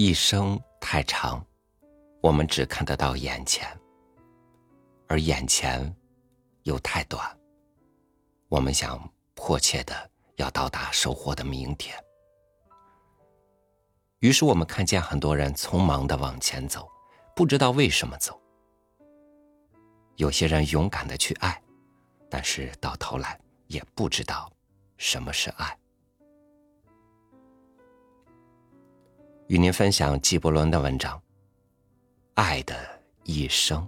一生太长，我们只看得到眼前，而眼前又太短。我们想迫切的要到达收获的明天，于是我们看见很多人匆忙的往前走，不知道为什么走。有些人勇敢的去爱，但是到头来也不知道什么是爱。与您分享纪伯伦的文章《爱的一生》。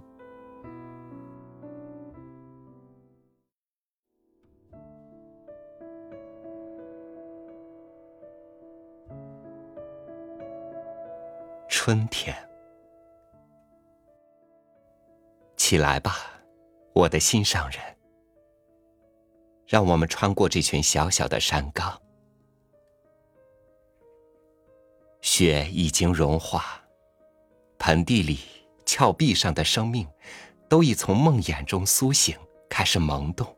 春天，起来吧，我的心上人，让我们穿过这群小小的山岗。雪已经融化，盆地里、峭壁上的生命，都已从梦魇中苏醒，开始萌动。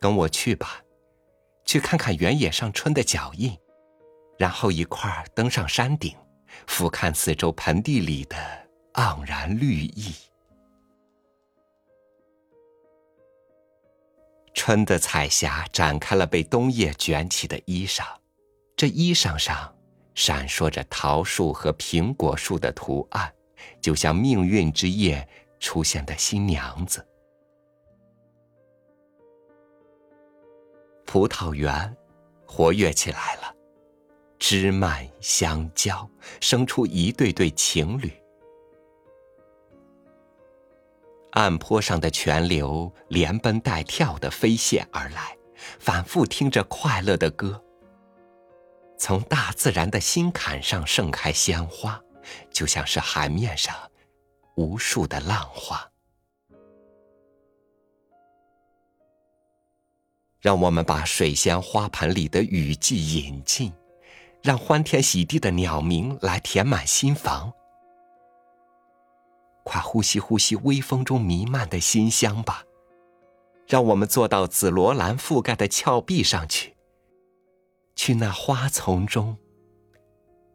跟我去吧，去看看原野上春的脚印，然后一块儿登上山顶，俯瞰四周盆地里的盎然绿意。春的彩霞展开了被冬夜卷起的衣裳。这衣裳上闪烁着桃树和苹果树的图案，就像命运之夜出现的新娘子。葡萄园活跃起来了，枝蔓相交，生出一对对情侣。岸坡上的泉流连奔带跳的飞泻而来，反复听着快乐的歌。从大自然的心坎上盛开鲜花，就像是海面上无数的浪花。让我们把水仙花盆里的雨季引进，让欢天喜地的鸟鸣来填满心房。快呼吸呼吸微风中弥漫的馨香吧！让我们坐到紫罗兰覆盖的峭壁上去。去那花丛中，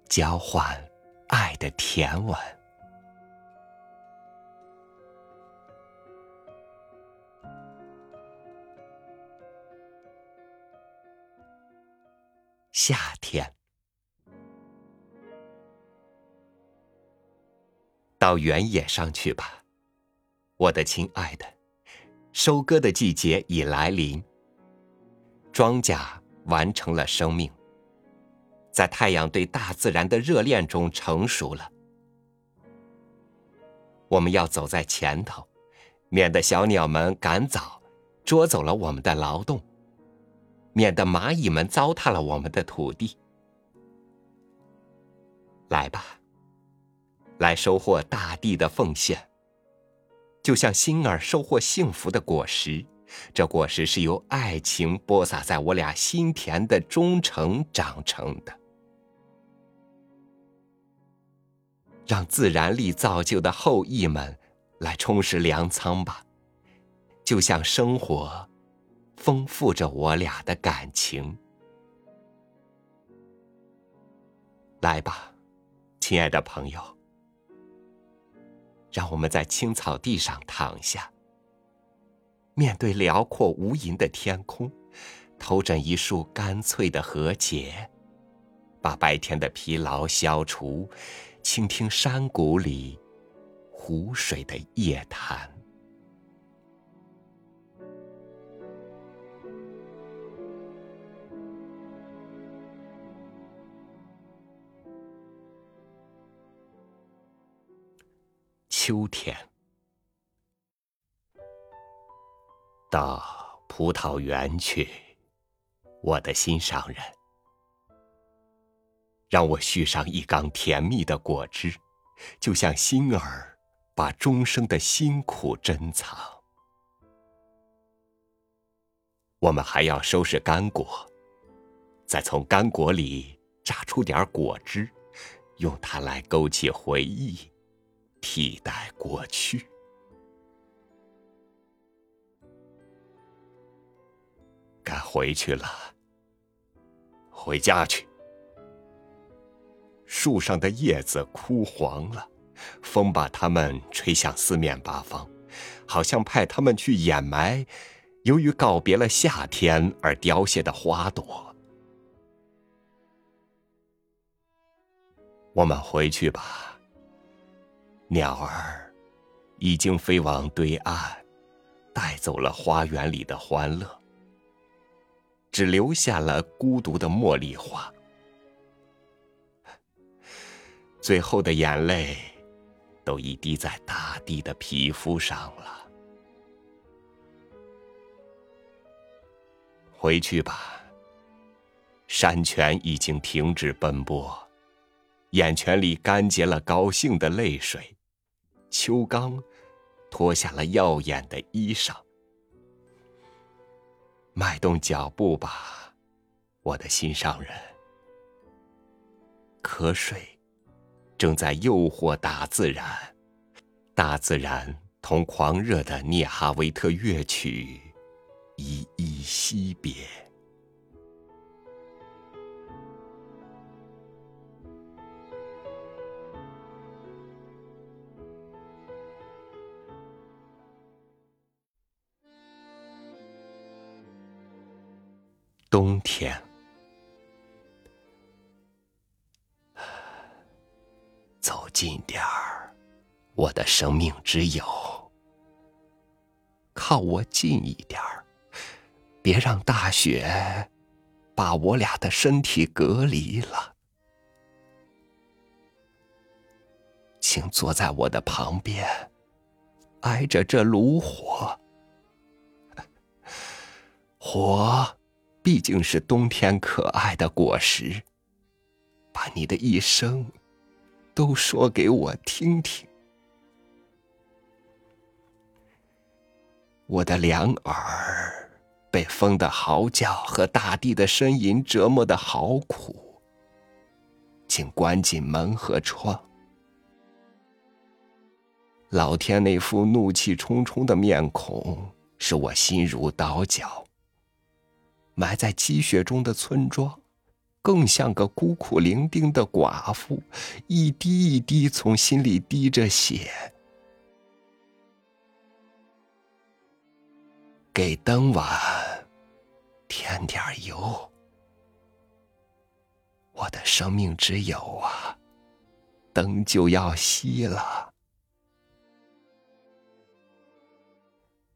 交换爱的甜吻。夏天，到原野上去吧，我的亲爱的，收割的季节已来临，庄稼。完成了生命，在太阳对大自然的热恋中成熟了。我们要走在前头，免得小鸟们赶早捉走了我们的劳动，免得蚂蚁们糟蹋了我们的土地。来吧，来收获大地的奉献，就像星儿收获幸福的果实。这果实是由爱情播撒在我俩心田的忠诚长成的，让自然力造就的后裔们来充实粮仓吧，就像生活丰富着我俩的感情。来吧，亲爱的朋友，让我们在青草地上躺下。面对辽阔无垠的天空，头枕一束干脆的荷结，把白天的疲劳消除，倾听山谷里湖水的夜谈。秋天。到葡萄园去，我的心上人，让我续上一缸甜蜜的果汁，就像心儿把终生的辛苦珍藏。我们还要收拾干果，再从干果里榨出点果汁，用它来勾起回忆，替代过去。该回去了，回家去。树上的叶子枯黄了，风把它们吹向四面八方，好像派它们去掩埋由于告别了夏天而凋谢的花朵。我们回去吧，鸟儿已经飞往对岸，带走了花园里的欢乐，只留下了孤独的茉莉花。最后的眼泪，都已滴在大地的皮肤上了。回去吧，山泉已经停止奔波，眼泉里干结了高兴的泪水，秋刚脱下了耀眼的衣裳。迈动脚步吧，我的心上人，瞌睡。正在诱惑大自然，大自然同狂热的涅哈维特乐曲依依惜别。冬天。走近点儿，我的生命之友。靠我近一点儿，别让大雪把我俩的身体隔离了。请坐在我的旁边，挨着这炉火。火毕竟是冬天可爱的果实，把你的一生。都说给我听听，我的两耳被风的嚎叫和大地的呻吟折磨的好苦，请关紧门和窗。老天那副怒气冲冲的面孔，使我心如刀绞。埋在积雪中的村庄。更像个孤苦伶仃的寡妇，一滴一滴从心里滴着血。给灯碗添点油，我的生命之友啊，灯就要熄了，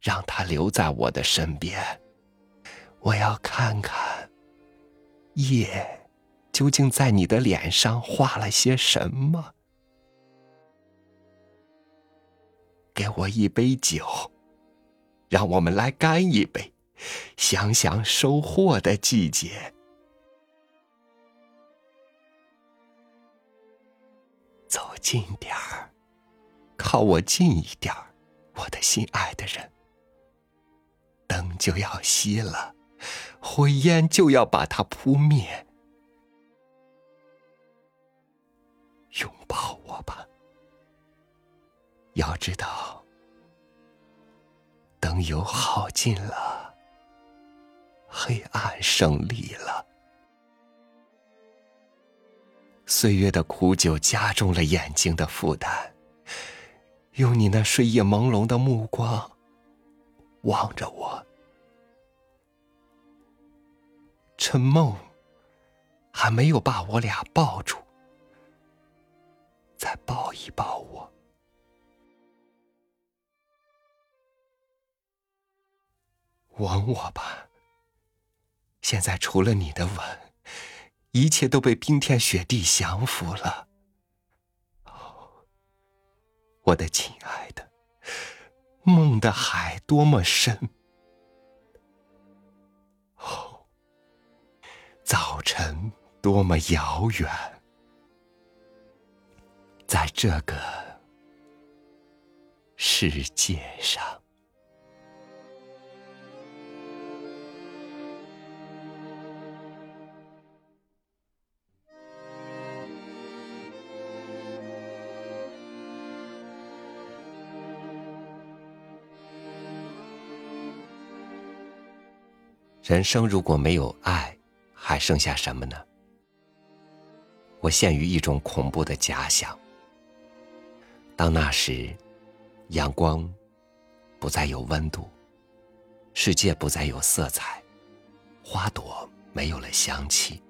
让他留在我的身边，我要看看。夜究竟在你的脸上画了些什么？给我一杯酒，让我们来干一杯，想想收获的季节。走近点儿，靠我近一点儿，我的心爱的人。灯就要熄了。灰烟就要把它扑灭，拥抱我吧。要知道，灯油耗尽了，黑暗胜利了。岁月的苦酒加重了眼睛的负担，用你那睡意朦胧的目光望着我。趁梦还没有把我俩抱住，再抱一抱我。吻我吧。现在除了你的吻，一切都被冰天雪地降服了。哦，我的亲爱的，梦的海多么深。早晨多么遥远，在这个世界上。人生如果没有爱，还剩下什么呢？我陷于一种恐怖的假想。当那时，阳光不再有温度，世界不再有色彩，花朵没有了香气，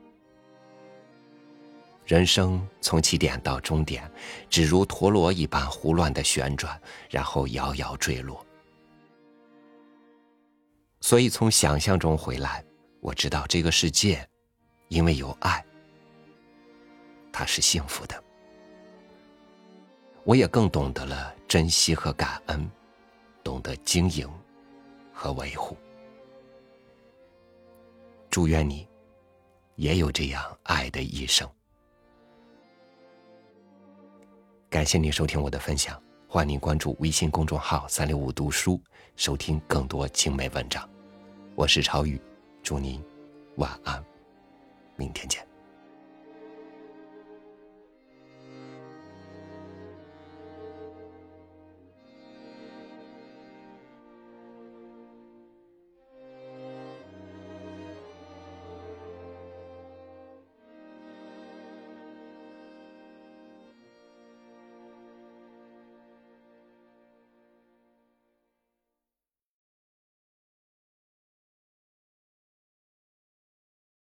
人生从起点到终点，只如陀螺一般胡乱的旋转，然后摇摇坠落。所以，从想象中回来，我知道这个世界，因为有爱，它是幸福的。我也更懂得了珍惜和感恩，懂得经营和维护。祝愿你也有这样爱的一生。感谢您收听我的分享，欢迎您关注微信公众号“三六五读书”，收听更多精美文章。我是超宇，祝您晚安，明天见。